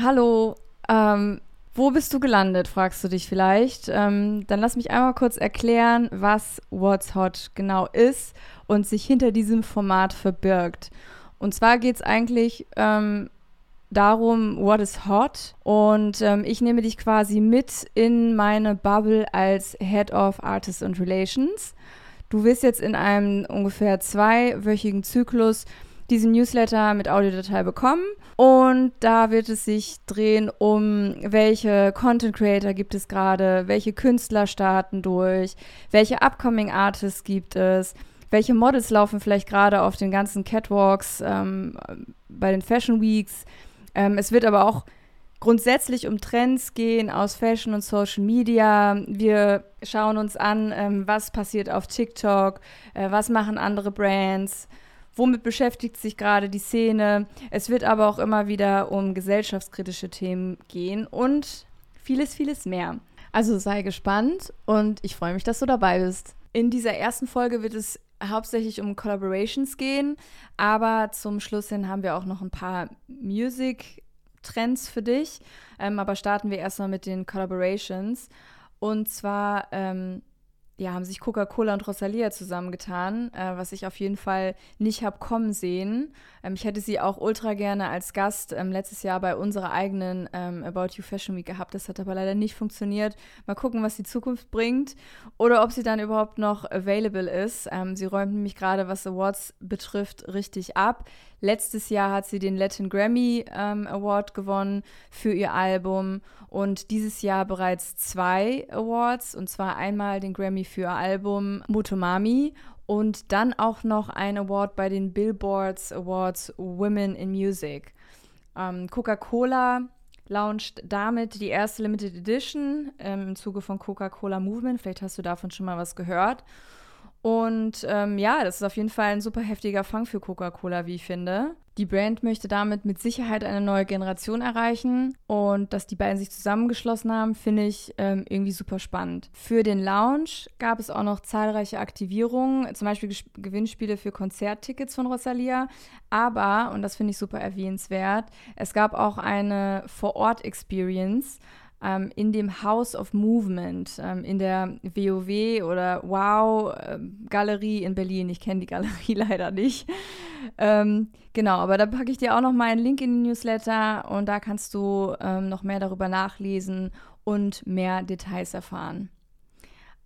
Hallo, ähm, wo bist du gelandet, fragst du dich vielleicht. Ähm, dann lass mich einmal kurz erklären, was What's Hot genau ist und sich hinter diesem Format verbirgt. Und zwar geht es eigentlich ähm, darum, what is hot. Und ähm, ich nehme dich quasi mit in meine Bubble als Head of Artists and Relations. Du wirst jetzt in einem ungefähr zweiwöchigen Zyklus diesen Newsletter mit Audiodatei bekommen. Und da wird es sich drehen um, welche Content Creator gibt es gerade, welche Künstler starten durch, welche Upcoming Artists gibt es, welche Models laufen vielleicht gerade auf den ganzen Catwalks ähm, bei den Fashion Weeks, ähm, es wird aber auch grundsätzlich um Trends gehen aus Fashion und Social Media. Wir schauen uns an, ähm, was passiert auf TikTok, äh, was machen andere Brands, womit beschäftigt sich gerade die Szene. Es wird aber auch immer wieder um gesellschaftskritische Themen gehen und vieles, vieles mehr. Also sei gespannt und ich freue mich, dass du dabei bist. In dieser ersten Folge wird es hauptsächlich um Collaborations gehen, aber zum Schluss hin haben wir auch noch ein paar Music-Trends für dich. Ähm, aber starten wir erstmal mit den Collaborations. Und zwar ähm, ja, haben sich Coca-Cola und Rosalia zusammengetan, äh, was ich auf jeden Fall nicht habe kommen sehen. Ähm, ich hätte sie auch ultra gerne als Gast ähm, letztes Jahr bei unserer eigenen ähm, About You Fashion Week gehabt. Das hat aber leider nicht funktioniert. Mal gucken, was die Zukunft bringt oder ob sie dann überhaupt noch available ist. Ähm, sie räumt nämlich gerade, was Awards betrifft, richtig ab. Letztes Jahr hat sie den Latin Grammy ähm, Award gewonnen für ihr Album und dieses Jahr bereits zwei Awards und zwar einmal den Grammy für ihr Album Motomami und dann auch noch ein Award bei den Billboards Awards Women in Music. Ähm, Coca-Cola launcht damit die erste Limited Edition ähm, im Zuge von Coca-Cola Movement. Vielleicht hast du davon schon mal was gehört. Und ähm, ja, das ist auf jeden Fall ein super heftiger Fang für Coca-Cola, wie ich finde. Die Brand möchte damit mit Sicherheit eine neue Generation erreichen und dass die beiden sich zusammengeschlossen haben, finde ich ähm, irgendwie super spannend. Für den Lounge gab es auch noch zahlreiche Aktivierungen, zum Beispiel Ges Gewinnspiele für Konzerttickets von Rosalia. Aber, und das finde ich super erwähnenswert, es gab auch eine Vor-Ort-Experience ähm, in dem House of Movement, ähm, in der WoW oder Wow-Galerie ähm, in Berlin. Ich kenne die Galerie leider nicht. Ähm, genau, aber da packe ich dir auch noch mal einen Link in die Newsletter und da kannst du ähm, noch mehr darüber nachlesen und mehr Details erfahren.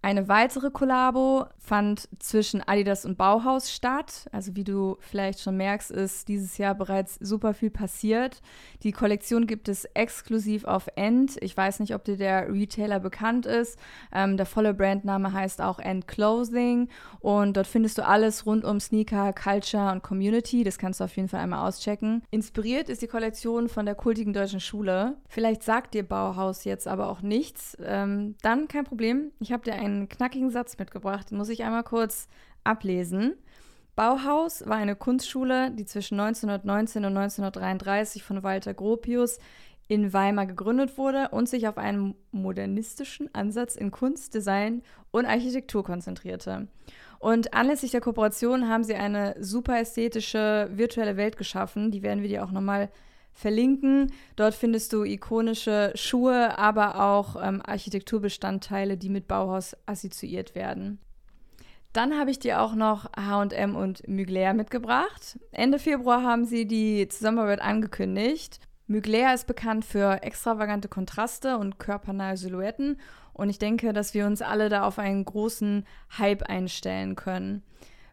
Eine weitere Kollabo fand zwischen Adidas und Bauhaus statt. Also wie du vielleicht schon merkst, ist dieses Jahr bereits super viel passiert. Die Kollektion gibt es exklusiv auf End. Ich weiß nicht, ob dir der Retailer bekannt ist. Ähm, der volle Brandname heißt auch End Clothing und dort findest du alles rund um Sneaker, Culture und Community. Das kannst du auf jeden Fall einmal auschecken. Inspiriert ist die Kollektion von der kultigen deutschen Schule. Vielleicht sagt dir Bauhaus jetzt aber auch nichts. Ähm, dann kein Problem. Ich habe dir ein einen knackigen Satz mitgebracht, den muss ich einmal kurz ablesen. Bauhaus war eine Kunstschule, die zwischen 1919 und 1933 von Walter Gropius in Weimar gegründet wurde und sich auf einen modernistischen Ansatz in Kunst, Design und Architektur konzentrierte. Und anlässlich der Kooperation haben sie eine super ästhetische virtuelle Welt geschaffen. Die werden wir dir auch nochmal verlinken. Dort findest du ikonische Schuhe, aber auch ähm, Architekturbestandteile, die mit Bauhaus assoziiert werden. Dann habe ich dir auch noch HM und Mugler mitgebracht. Ende Februar haben sie die Zusammenarbeit angekündigt. Mugler ist bekannt für extravagante Kontraste und körpernahe Silhouetten und ich denke, dass wir uns alle da auf einen großen Hype einstellen können.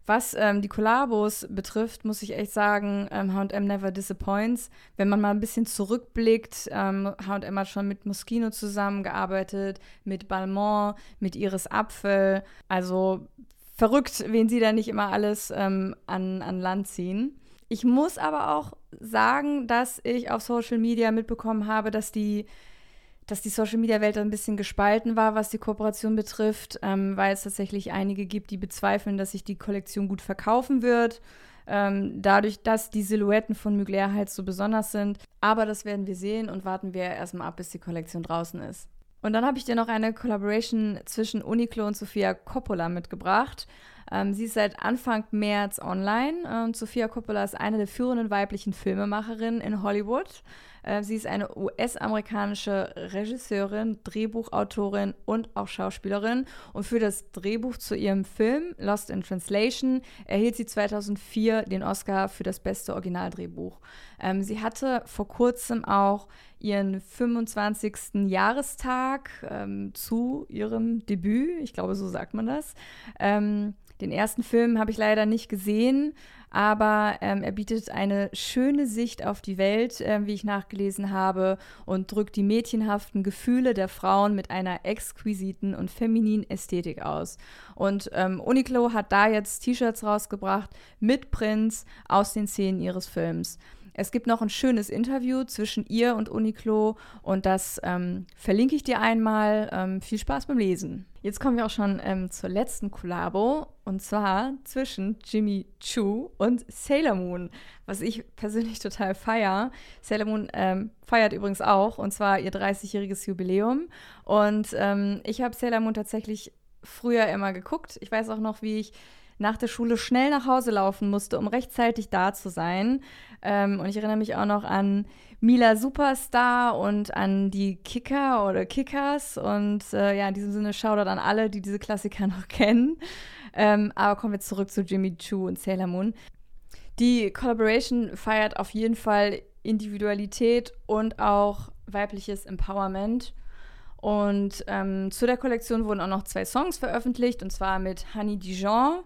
Was ähm, die Kollabos betrifft, muss ich echt sagen, HM ähm, never disappoints. Wenn man mal ein bisschen zurückblickt, HM hat schon mit Moschino zusammengearbeitet, mit Balmain, mit Iris Apfel. Also verrückt, wen sie da nicht immer alles ähm, an, an Land ziehen. Ich muss aber auch sagen, dass ich auf Social Media mitbekommen habe, dass die dass die Social Media Welt ein bisschen gespalten war, was die Kooperation betrifft, ähm, weil es tatsächlich einige gibt, die bezweifeln, dass sich die Kollektion gut verkaufen wird. Ähm, dadurch, dass die Silhouetten von Mugler halt so besonders sind. Aber das werden wir sehen und warten wir erstmal ab, bis die Kollektion draußen ist. Und dann habe ich dir noch eine Collaboration zwischen Uniqlo und Sofia Coppola mitgebracht. Ähm, sie ist seit Anfang März online und Sofia Coppola ist eine der führenden weiblichen Filmemacherinnen in Hollywood. Äh, sie ist eine US-amerikanische Regisseurin, Drehbuchautorin und auch Schauspielerin. Und für das Drehbuch zu ihrem Film Lost in Translation erhielt sie 2004 den Oscar für das beste Originaldrehbuch. Ähm, sie hatte vor kurzem auch ihren 25. Jahrestag ähm, zu ihrem Debüt. Ich glaube, so sagt man das. Ähm, den ersten Film habe ich leider nicht gesehen, aber ähm, er bietet eine schöne Sicht auf die Welt, äh, wie ich nachgelesen habe, und drückt die mädchenhaften Gefühle der Frauen mit einer exquisiten und femininen Ästhetik aus. Und ähm, Uniqlo hat da jetzt T-Shirts rausgebracht mit Prints aus den Szenen ihres Films. Es gibt noch ein schönes Interview zwischen ihr und Uniqlo und das ähm, verlinke ich dir einmal. Ähm, viel Spaß beim Lesen. Jetzt kommen wir auch schon ähm, zur letzten Kollabo und zwar zwischen Jimmy Choo und Sailor Moon, was ich persönlich total feier. Sailor Moon ähm, feiert übrigens auch und zwar ihr 30-jähriges Jubiläum und ähm, ich habe Sailor Moon tatsächlich früher immer geguckt. Ich weiß auch noch, wie ich nach der Schule schnell nach Hause laufen musste, um rechtzeitig da zu sein. Ähm, und ich erinnere mich auch noch an Mila Superstar und an die Kicker oder Kickers. Und äh, ja, in diesem Sinne Shoutout an alle, die diese Klassiker noch kennen. Ähm, aber kommen wir zurück zu Jimmy Choo und Sailor Moon. Die Collaboration feiert auf jeden Fall Individualität und auch weibliches Empowerment. Und ähm, zu der Kollektion wurden auch noch zwei Songs veröffentlicht, und zwar mit Honey Dijon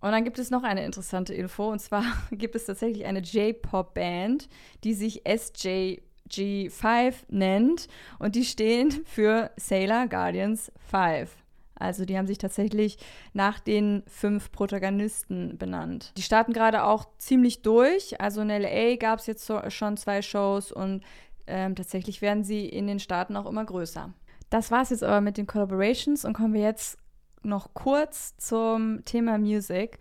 und dann gibt es noch eine interessante Info, und zwar gibt es tatsächlich eine J-Pop-Band, die sich SJG5 nennt und die stehen für Sailor Guardians 5. Also die haben sich tatsächlich nach den fünf Protagonisten benannt. Die starten gerade auch ziemlich durch. Also in LA gab es jetzt so, schon zwei Shows und ähm, tatsächlich werden sie in den Staaten auch immer größer. Das war es jetzt aber mit den Collaborations und kommen wir jetzt noch kurz zum Thema Music.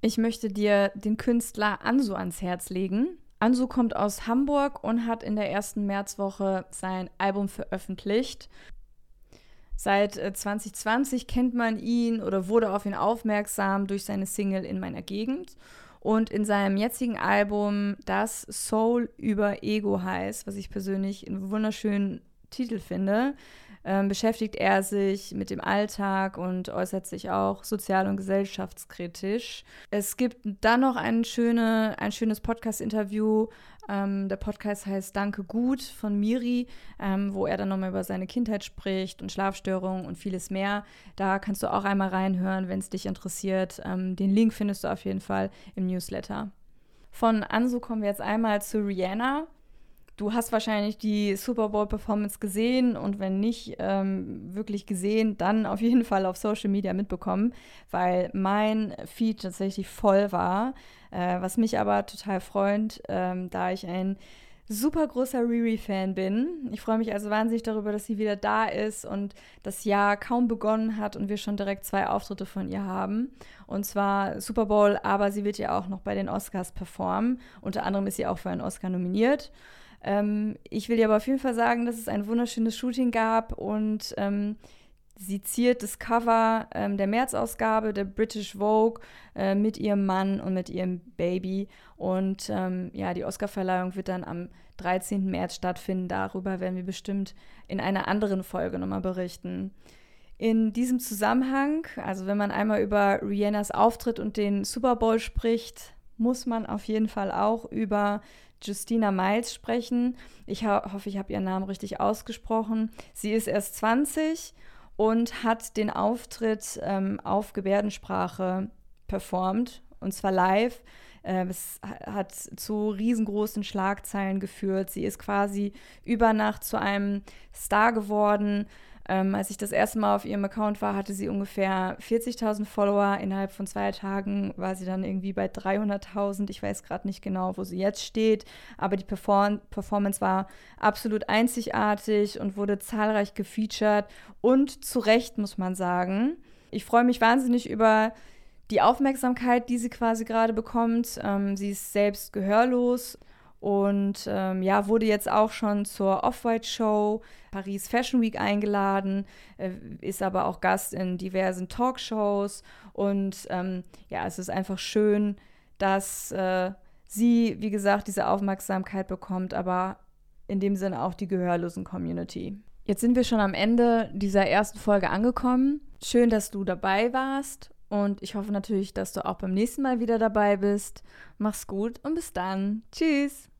Ich möchte dir den Künstler Ansu ans Herz legen. Ansu kommt aus Hamburg und hat in der ersten Märzwoche sein Album veröffentlicht. Seit 2020 äh, kennt man ihn oder wurde auf ihn aufmerksam durch seine Single In meiner Gegend. Und in seinem jetzigen Album, das Soul über Ego heißt, was ich persönlich einen wunderschönen Titel finde, ähm, beschäftigt er sich mit dem Alltag und äußert sich auch sozial- und gesellschaftskritisch. Es gibt dann noch ein, schöne, ein schönes Podcast-Interview. Ähm, der Podcast heißt Danke gut von Miri, ähm, wo er dann nochmal über seine Kindheit spricht und Schlafstörungen und vieles mehr. Da kannst du auch einmal reinhören, wenn es dich interessiert. Ähm, den Link findest du auf jeden Fall im Newsletter. Von Ansu kommen wir jetzt einmal zu Rihanna. Du hast wahrscheinlich die Super Bowl-Performance gesehen und wenn nicht ähm, wirklich gesehen, dann auf jeden Fall auf Social Media mitbekommen, weil mein Feed tatsächlich voll war, äh, was mich aber total freut, ähm, da ich ein super großer Riri-Fan bin. Ich freue mich also wahnsinnig darüber, dass sie wieder da ist und das Jahr kaum begonnen hat und wir schon direkt zwei Auftritte von ihr haben. Und zwar Super Bowl, aber sie wird ja auch noch bei den Oscars performen. Unter anderem ist sie auch für einen Oscar nominiert. Ähm, ich will dir aber auf jeden Fall sagen, dass es ein wunderschönes Shooting gab und ähm, sie ziert das Cover ähm, der März-Ausgabe der British Vogue äh, mit ihrem Mann und mit ihrem Baby. Und ähm, ja, die Oscarverleihung wird dann am 13. März stattfinden. Darüber werden wir bestimmt in einer anderen Folge nochmal berichten. In diesem Zusammenhang, also wenn man einmal über Rihannas Auftritt und den Super Bowl spricht, muss man auf jeden Fall auch über Justina Miles sprechen. Ich ho hoffe, ich habe ihren Namen richtig ausgesprochen. Sie ist erst 20 und hat den Auftritt ähm, auf Gebärdensprache performt und zwar live. Äh, es hat zu riesengroßen Schlagzeilen geführt. Sie ist quasi über Nacht zu einem Star geworden. Ähm, als ich das erste Mal auf ihrem Account war, hatte sie ungefähr 40.000 Follower. Innerhalb von zwei Tagen war sie dann irgendwie bei 300.000. Ich weiß gerade nicht genau, wo sie jetzt steht, aber die Perform Performance war absolut einzigartig und wurde zahlreich gefeatured und zu Recht, muss man sagen. Ich freue mich wahnsinnig über die Aufmerksamkeit, die sie quasi gerade bekommt. Ähm, sie ist selbst gehörlos und ähm, ja, wurde jetzt auch schon zur Off-White-Show Paris Fashion Week eingeladen, äh, ist aber auch Gast in diversen Talkshows. Und ähm, ja, es ist einfach schön, dass äh, sie, wie gesagt, diese Aufmerksamkeit bekommt, aber in dem Sinne auch die gehörlosen Community. Jetzt sind wir schon am Ende dieser ersten Folge angekommen. Schön, dass du dabei warst und ich hoffe natürlich, dass du auch beim nächsten Mal wieder dabei bist. Mach's gut und bis dann. Tschüss.